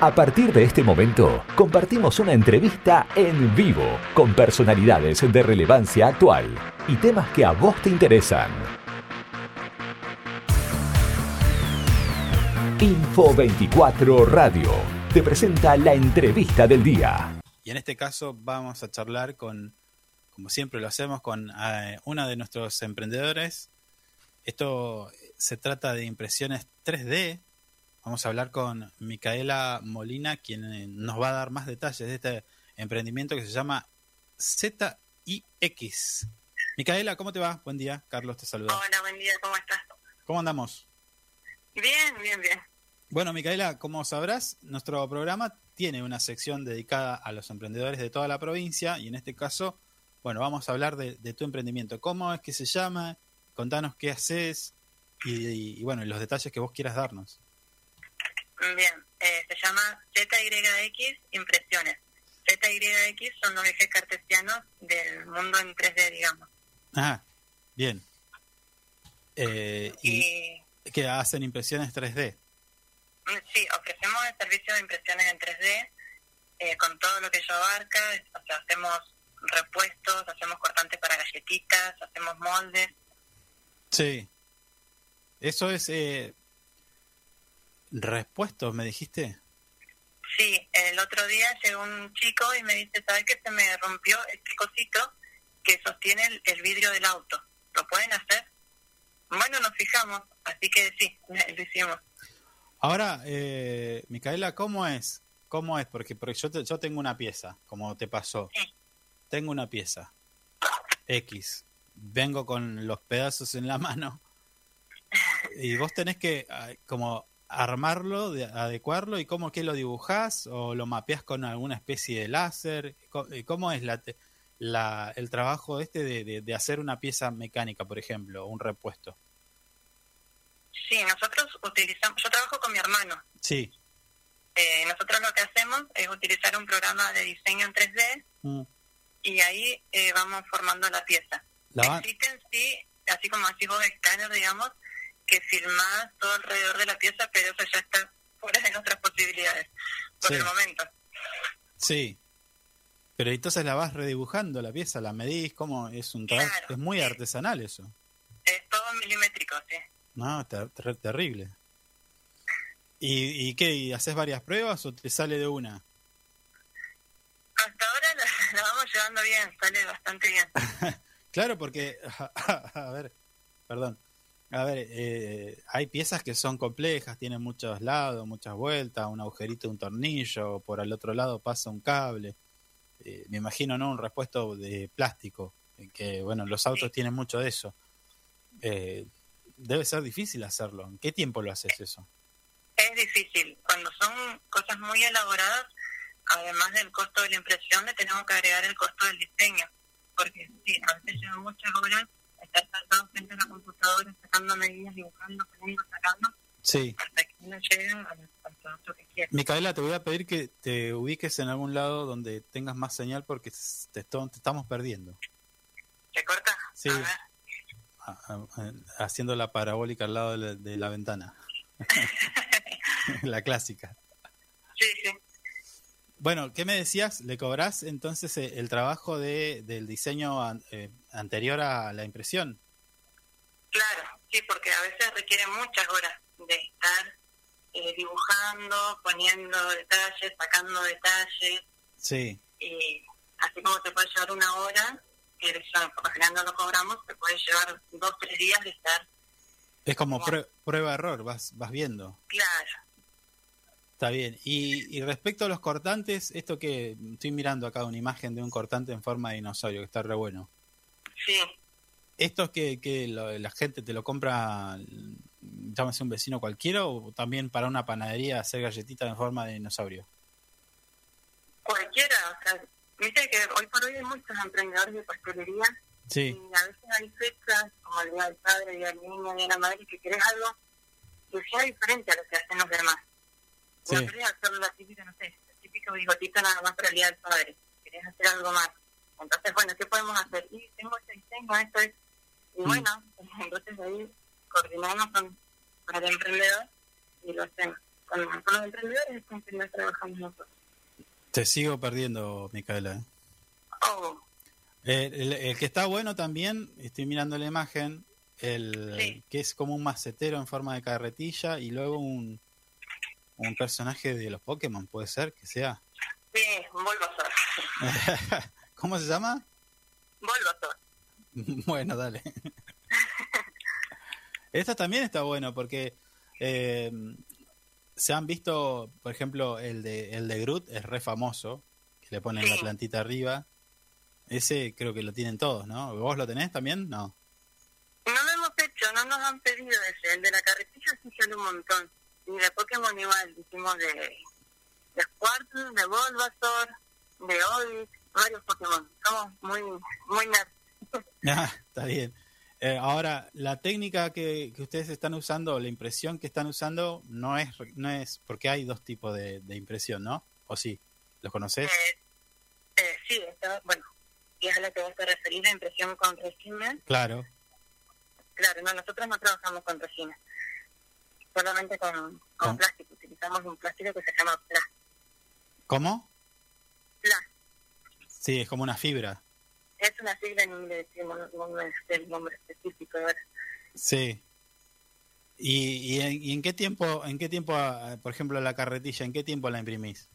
A partir de este momento, compartimos una entrevista en vivo con personalidades de relevancia actual y temas que a vos te interesan. Info 24 Radio te presenta la entrevista del día. Y en este caso vamos a charlar con, como siempre lo hacemos, con eh, una de nuestros emprendedores. Esto se trata de impresiones 3D Vamos a hablar con Micaela Molina, quien eh, nos va a dar más detalles de este emprendimiento que se llama ZIX. Micaela, ¿cómo te va? Buen día, Carlos te saluda. Hola, buen día, ¿cómo estás? ¿Cómo andamos? Bien, bien, bien. Bueno, Micaela, como sabrás, nuestro programa tiene una sección dedicada a los emprendedores de toda la provincia y en este caso, bueno, vamos a hablar de, tu emprendimiento. ¿Cómo es que se llama? Contanos qué haces y, y bueno, los detalles que vos quieras darnos. Bien, eh, se llama ZYX Impresiones. ZYX son los ejes cartesianos del mundo en 3D, digamos. Ah, bien. Eh, y, que hacen impresiones 3D? Mm, sí, ofrecemos el servicio de impresiones en 3D eh, con todo lo que ello abarca. O sea, hacemos repuestos, hacemos cortantes para galletitas, hacemos moldes. Sí. Eso es, eh, ¿Respuestos, me dijiste? Sí, el otro día llegó un chico y me dice, ¿sabes qué? Se me rompió este cosito que sostiene el, vidrio del auto. ¿Lo pueden hacer? Bueno, nos fijamos, así que sí, lo hicimos. Ahora, eh, Micaela, ¿cómo es? ¿Cómo es? Porque, porque yo, yo tengo una pieza, como te pasó. Tengo una pieza. X. Vengo con los pedazos en la mano. Y vos tenés que, como armarlo, de, adecuarlo y cómo que lo dibujás o lo mapeás con alguna especie de láser? ¿Cómo es la, la el trabajo este de, de, hacer una pieza mecánica, por ejemplo, un repuesto? Sí, nosotros utilizamos, yo trabajo con mi hermano. Sí. Eh, nosotros lo que hacemos es utilizar un programa de diseño en 3D mm. y ahí eh, vamos formando la pieza. Existen, sí, así como así vos escáner, digamos, que filmás todo alrededor de la pieza, pero eso ya está fuera de nuestras posibilidades por el momento. Sí. Pero entonces la vas redibujando la pieza, la medís, como es un trabajo, es muy artesanal eso. Es todo milimétrico, sí. No, terrible. ¿Y, ¿Y qué? ¿Y ¿Haces varias pruebas o te sale de una? Hasta ahora la, vamos llevando bien, sale bastante bien. claro, porque, a ver, perdón, a ver, eh, hay piezas que son complejas, tienen muchos lados, muchas vueltas, un agujerito, un tornillo, por al otro lado pasa un cable. Eh, me imagino, ¿no? Un repuesto de plástico, que, bueno, los autos tienen mucho de eso. Eh, debe ser difícil hacerlo. ¿En qué tiempo lo haces eso? Es difícil. Cuando son cosas muy elaboradas, además del costo de la impresión, le tenemos que agregar el costo del diseño. Porque sí, a veces lleva muchas horas estar sentado frente a la computadora sacando medidas, dibujando, poniendo, sacando. Sí. Hasta que uno llega al, producto que quiere. Micaela, te voy a pedir que te ubiques en algún lado donde tengas más señal porque te, estamos perdiendo. ¿Se corta? Sí. haciendo la parabólica al lado de la, ventana. la clásica. Sí, sí. Bueno, ¿qué me decías? ¿Le cobrás entonces eh, el trabajo de, del diseño eh, anterior a la impresión? Claro, sí, porque a veces requiere muchas horas de estar eh, dibujando, poniendo detalles, sacando detalles. Sí. Y así como te puede llevar una hora, que por lo general no lo cobramos, te puede llevar dos, tres días de estar. Es como prueba-error, vas, vas viendo. Claro, Está bien. Y, y, respecto a los cortantes, esto que estoy mirando acá una imagen de un cortante en forma de dinosaurio, que está re bueno. Sí. ¿Esto es que, que la gente te lo compra, llámese un vecino cualquiera, o también para una panadería hacer galletitas en forma de dinosaurio? Cualquiera, o sea, viste que hoy por hoy hay muchos emprendedores de pastelería. Sí. Y a veces hay fechas, como el Día del Padre, el Día del Niño, el Día de la Madre, que querés algo que sea diferente a lo que hacen los demás Sí. No querés hacer la típica, no sé, la típica bigotita nada más para el día del padre. Querés hacer algo más. Entonces, bueno, ¿qué podemos hacer? Y tengo este esto es. Y mm. bueno, entonces ahí coordinamos con, con el emprendedor y lo hacemos. con, los emprendedores es con quien trabajamos nosotros. Te sigo perdiendo, Micaela. ¿eh? Oh. El, que está bueno también, estoy mirando la imagen, el que es como un macetero en forma de carretilla y luego un, un personaje de los Pokémon, puede ser que sea. Sí, Bulbasaur. ¿Cómo se llama? Bulbasaur. bueno, dale. Esto también está bueno porque eh, se han visto, por ejemplo, el de, el de Groot es re famoso, que le ponen la plantita arriba. Ese creo que lo tienen todos, ¿no? ¿Vos lo tenés también? No. No lo hemos hecho, no nos han pedido ese. El de la carretilla sí sale un montón. Y de Pokémon igual, hicimos de, de Squirtle, de Bulbasaur, de Odyssey, varios Pokémon. Somos muy, muy nerds. Ah, está bien. Eh, ahora, la técnica que, que, ustedes están usando, la impresión que están usando, no es, no es porque hay dos tipos de, de impresión, ¿no? ¿O sí? ¿Los conoces? Eh, eh, sí, está, bueno, y es a la que vos te referís, la impresión con resina. Claro. Claro, no, nosotros no trabajamos con resina, solamente con, con plástico. Utilizamos un plástico que se llama PLA. ¿Cómo? PLA. Sí, es como una fibra. Es una sigla en inglés, no, es el nombre específico ahora. Sí. ¿Y, y, en, qué tiempo, en qué tiempo, ah, por ejemplo, la carretilla, en qué tiempo la imprimís?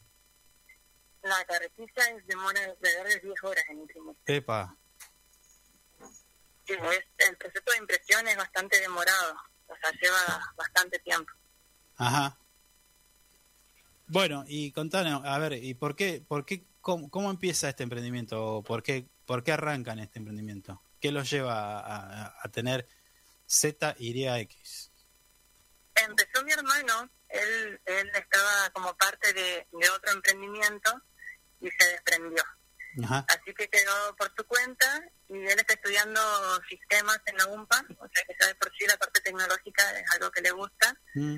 La carretilla demora alrededor de 10 horas en imprimir. Epa. Sí, es, el proceso de impresión es bastante demorado, o sea, lleva bastante tiempo. Ajá. Bueno, y contanos, a ver, ¿y por qué, por qué, cómo, cómo empieza este emprendimiento? ¿Por qué, ¿Por qué arrancan este emprendimiento? ¿Qué los lleva a, a, tener ZYX? Empezó mi hermano, él, él estaba como parte de, otro emprendimiento y se desprendió. Así que quedó por su cuenta y él está estudiando sistemas en la UMPA, o sea que sabe por sí la parte tecnológica es algo que le gusta. Mm.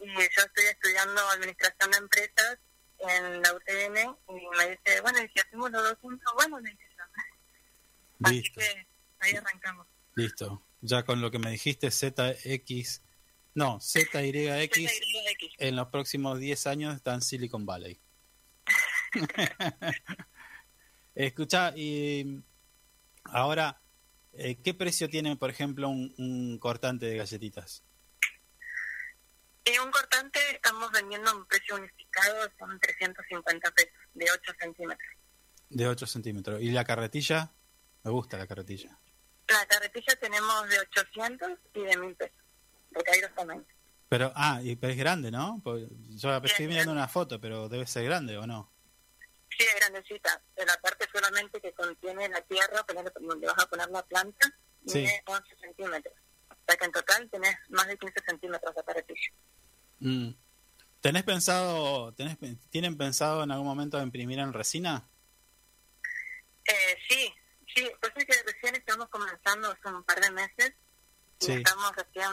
Y yo estoy estudiando administración de empresas en la UTN y me dice, bueno, y si hacemos los dos juntos, bueno, Listo. Así que ahí arrancamos. Listo. Ya con lo que me dijiste, ZX, no, ZYX, en los próximos 10 años está en Silicon Valley. Escucha, y ahora, eh, ¿qué precio tiene, por ejemplo, un, cortante de galletitas? Y un cortante estamos vendiendo a un precio unificado, son 350 pesos, de 8 centímetros. De 8 centímetros. ¿Y la carretilla? Me gusta la carretilla. La carretilla tenemos de 800 y de 1000 pesos, porque hay dos tamaños. Pero, ah, y, pero es grande, ¿no? yo estoy mirando una foto, pero debe ser grande, ¿o no? Sí, es grandecita. De la parte solamente que contiene la tierra, donde vas a poner la planta, tiene 11 centímetros. O sea que en total tenés más de 15 centímetros de carretilla. Mm. ¿Tenés pensado, tenés, ¿Tienen pensado en algún momento imprimir en resina? Eh, sí, Sí, pues es que recién estamos comenzando hace un par de meses y estamos recién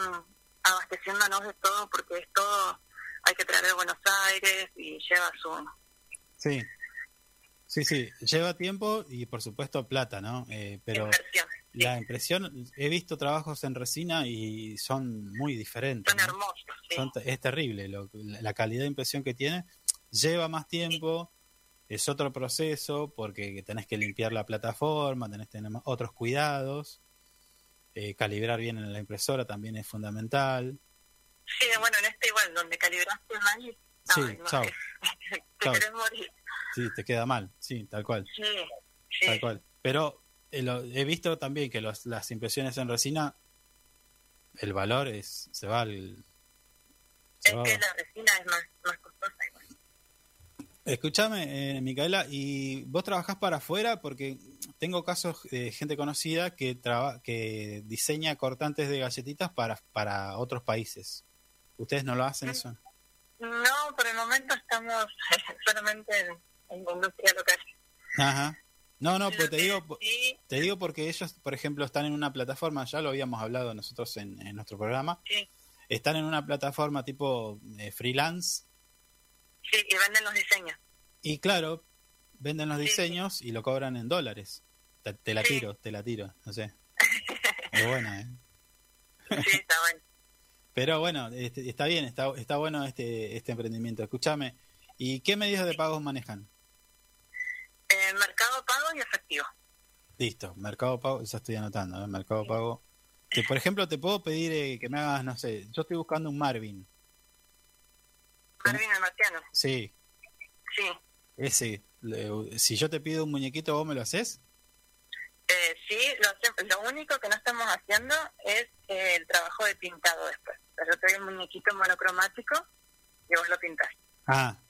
abasteciéndonos de todo porque es todo, hay que traer de Buenos Aires y lleva su... Sí, sí, sí, lleva tiempo y por supuesto plata, ¿no? Eh, pero la impresión, he visto trabajos en resina y son muy diferentes. Son hermosos, es terrible la calidad de impresión que tiene. Lleva más tiempo es otro proceso porque tenés que limpiar la plataforma, tenés que tener otros cuidados, eh, calibrar bien en la impresora también es fundamental. Sí, bueno, en este igual, donde calibraste mal, sí, chao. te querés morir. Sí, te queda mal, sí, tal cual. Sí, sí. Tal cual. Pero eh, he visto también que los, las impresiones en resina, el valor es se va al... es que la resina es más, más costosa Escúchame, eh, Micaela, ¿y vos trabajás para afuera? Porque tengo casos de gente conocida que, que diseña cortantes de galletitas para, para otros países. ¿Ustedes no lo hacen eso? No, por el momento estamos solamente en, la industria local. Ajá. No, no, pues te digo, te digo porque ellos, por ejemplo, están en una plataforma, ya lo habíamos hablado nosotros en, nuestro programa, sí. están en una plataforma tipo eh, freelance Sí, y venden los diseños. Y claro, venden los diseños y lo cobran en dólares. Te, la tiro, te la tiro, no sé. Es buena, ¿eh? Sí, está bueno. Pero bueno, este, está bien, está, está bueno este, este emprendimiento. Escúchame, ¿y qué medios de pagos manejan? Eh, mercado Pago y efectivo. Listo, Mercado Pago, ya estoy anotando, ¿eh? Mercado Pago. Que, por ejemplo, te puedo pedir eh, que me hagas, no sé, yo estoy buscando un Marvin. Marvin el Marciano. Sí, Sí. ese. Le- si yo te pido un muñequito, ¿vos me lo haces? Eh, sí, lo, lo único que no estamos haciendo es eh, el trabajo de pintado después. Yo te doy un muñequito monocromático y vos lo pintás. Ah,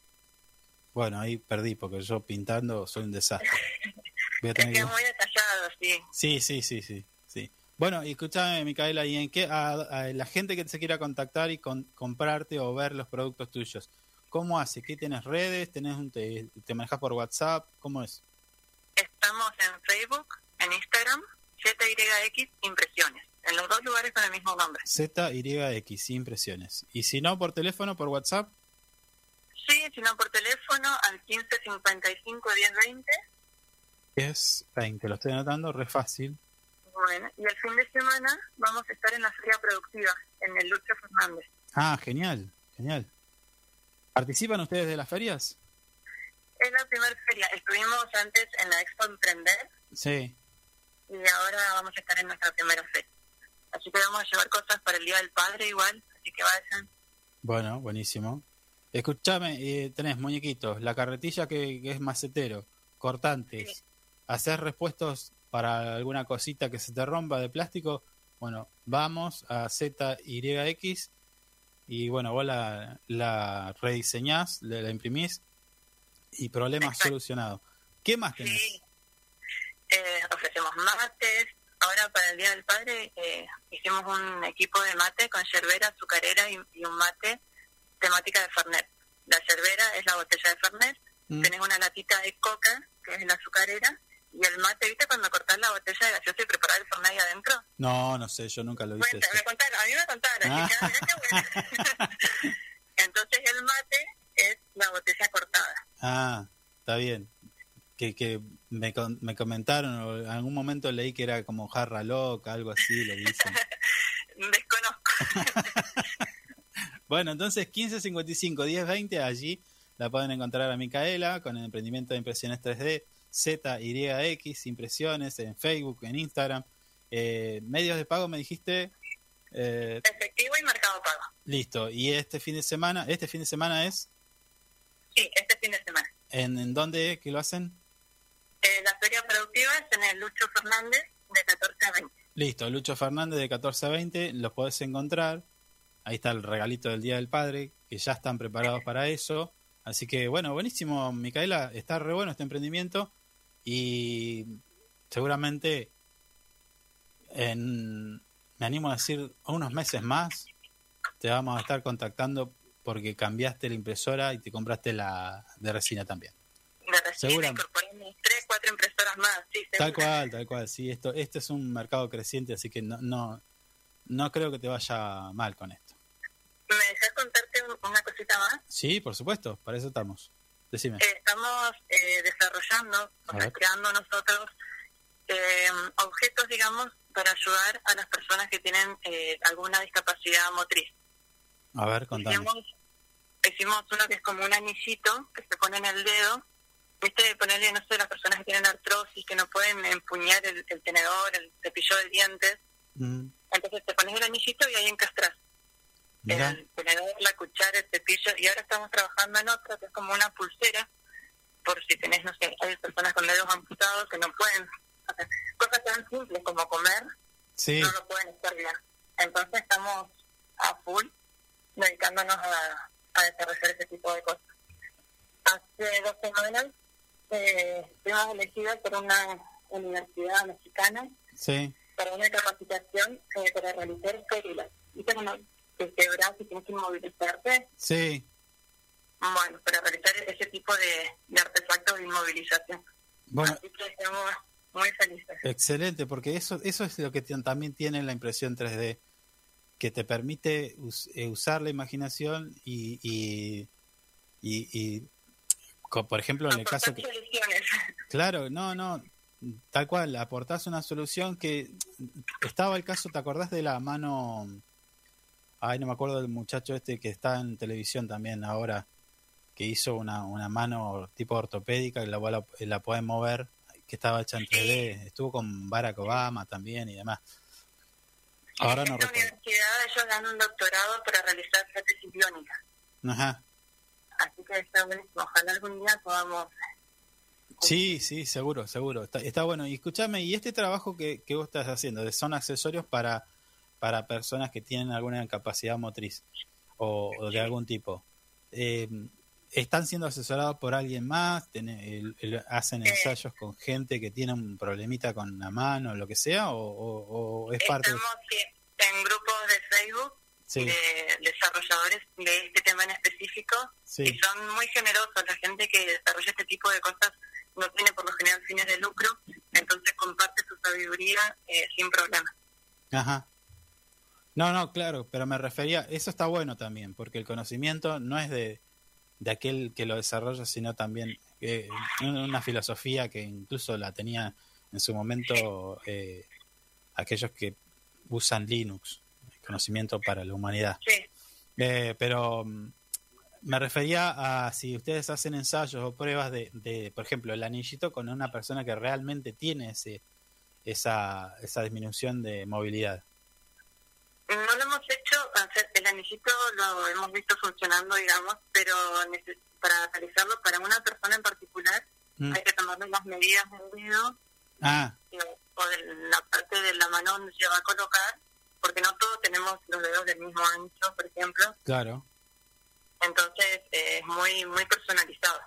bueno, ahí perdí porque yo pintando soy un desastre. Voy a Te tener que- queda muy detallado, sí. Sí, sí, sí, sí, sí. Bueno, y escúchame, Micaela, ¿y en qué a, a la gente que se quiera contactar y con- comprarte o ver los productos tuyos? ¿Cómo hace? ¿Qué tienes redes? ¿Tenés un, te, te manejas por WhatsApp? ¿Cómo es? Estamos en Facebook, en Instagram, ZYX Impresiones. En los dos lugares con el mismo nombre. ZYX, impresiones. Y si no, por teléfono, por WhatsApp, Sí, si no por teléfono al 1555 1020. es 20. Lo estoy anotando, re fácil. Bueno, y el fin de semana vamos a estar en la Feria Productiva, en el Lucho Fernández. Ah, genial, genial. ¿Participan ustedes de las ferias? Es la primera feria. Estuvimos antes en la Expo Emprender Sí. y ahora vamos a estar en nuestra primera feria. Así que vamos a llevar cosas para el Día del Padre igual, así que vayan. Bueno, buenísimo. Escúchame, eh, tenés muñequitos, la carretilla que, que es macetero, cortantes, Sí. Hacer repuestos para alguna cosita que se te rompa de plástico. Bueno, vamos a ZYX y bueno, vos la, la rediseñás, la, la imprimís y problema Exacto. solucionado. ¿Qué más tenés? Sí. Eh, ofrecemos mates. Ahora para el Día del Padre eh, hicimos un equipo de mate con yerbera, azucarera y, y un mate temática de Fernet. La yerbera es la botella de Fernet, Mm, tenés una latita de coca, que es la azucarera, y el mate, ¿viste? Cuando cortás la botella de gaseosa y preparás el Fernet adentro. No, no sé, yo nunca lo hice. Bueno, voy eso. a mí me contaron, Ah. bueno. Entonces el mate es la botella cortada. Ah, está bien. Que, que me, me comentaron, o en algún momento leí que era como jarra loca, algo así, le dicen. Desconozco. Bueno, entonces 1555 1020 allí la pueden encontrar a Micaela con el emprendimiento de impresiones 3D, ZYX, impresiones en Facebook, en Instagram. Eh, medios de pago me dijiste, eh, Efectivo y mercado pago. listo. Y este fin de semana, este fin de semana es, Sí, este fin de semana. ¿en, en dónde que lo hacen? Eh, la feria productiva es en el Lucho Fernández de 14 a 20. Listo, Lucho Fernández de 14 a 20, los podés encontrar. Ahí está el regalito del Día del Padre, que ya están preparados para eso. Así que bueno, buenísimo, Micaela, está re bueno este emprendimiento y seguramente en, me animo a decir, unos meses más te vamos a estar contactando porque cambiaste la impresora y te compraste la de resina también. De incorporamos tres, cuatro impresoras más. Sí, Tal cual, tal cual, sí, esto, este es un mercado creciente, así que no, no, no creo que te vaya mal con esto. ¿Me dejas una cosita más? Sí, por supuesto, para eso estamos. Decime. Eh, estamos eh, desarrollando, o sea, creando nosotros eh, objetos, digamos, para ayudar a las personas que tienen eh, alguna discapacidad motriz. A ver, contame. Hicimos, hicimos uno que es como un anillito que se pone en el dedo. Viste, ponerle, no sé, las personas que tienen artrosis, que no pueden empuñar el, el tenedor, el cepillo de dientes. Mm, Entonces te pones el anillito y ahí encastras el tenedor, la cuchara, el cepillo. Y ahora estamos trabajando en otra que es como una pulsera, por si tenés, no sé, hay personas con dedos amputados que no pueden hacer cosas tan simples como comer, sí, no lo pueden hacer bien. Entonces estamos a full dedicándonos a, a desarrollar ese tipo de cosas. Hace dos semanas eh, fuimos elegidos por una universidad mexicana sí, para una capacitación eh, para realizar férulas. ¿Viste cuando te quebras y tienes que inmovilizarte? sí. Bueno, para realizar ese tipo de, de artefactos de inmovilización. Bueno, Así que estamos muy felices. excelente, porque eso, eso es lo que también tiene la impresión 3D, que te permite us- eh, usar la imaginación y, y, y, y por ejemplo, en el caso que... Soluciones. Claro, no, no, tal cual, aportás una solución que estaba el caso, ¿te acordás de la mano? Ay, no me acuerdo del muchacho este que está en televisión también ahora, que hizo una, una mano tipo ortopédica y la, la, la puede mover, que estaba hecha en 3D. Estuvo con Barack Obama también y demás. Ahora en no esta universidad ellos dan un doctorado para realizar prótesis biónica. Ajá. Así que está buenísimo. Ojalá algún día podamos... Sí, sí, seguro, seguro. Está, está bueno. Y escúchame, ¿y este trabajo que, que vos estás haciendo? ¿Son accesorios para, para personas que tienen alguna capacidad motriz o, de algún tipo? Eh, ¿Están siendo asesorados por alguien más? ¿Hacen eh. ensayos con gente que tiene un problemita con la mano o lo que sea? ¿O, es parte Estamos en grupos de Facebook de desarrolladores de este tema en específico y son muy generosos. La gente que desarrolla este tipo de cosas no tiene por lo general fines de lucro, entonces comparte su sabiduría eh, sin problema. Ajá. No, no, claro, pero me refería, eso está bueno también, porque el conocimiento no es de, de aquel que lo desarrolla, sino también eh, una filosofía que incluso la tenía en su momento eh, aquellos que usan Linux, conocimiento para la humanidad. Eh, pero mm, me refería a si ustedes hacen ensayos o pruebas de, de, por ejemplo, el anillito con una persona que realmente tiene ese, esa, esa disminución de movilidad. No lo hemos hecho, el anillito lo hemos visto funcionando, digamos, pero para realizarlo para una persona en particular mm. hay que tomarle las medidas del dedo ah. o de la parte de la mano donde se va a colocar, porque no todos tenemos los dedos del mismo ancho, por ejemplo. Claro. Entonces es muy muy personalizado.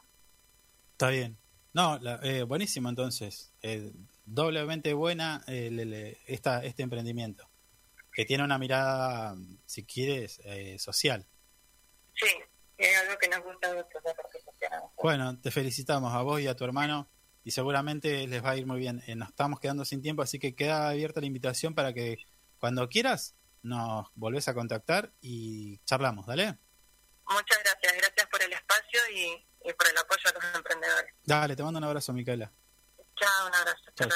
Está bien. No, eh, buenísimo entonces. Eh, doblemente buena eh, esta, este emprendimiento que tiene una mirada, si quieres, eh, social. Sí, es algo que nos gusta mucho la parte social. Bueno, te felicitamos a vos y a tu hermano y seguramente les va a ir muy bien. Eh, nos estamos quedando sin tiempo, así que queda abierta la invitación para que cuando quieras nos volvés a contactar y charlamos, ¿dale? Muchas gracias, gracias por el espacio y, por el apoyo a los emprendedores. Dale, te mando un abrazo, Micaela. Chao, un abrazo. Chao,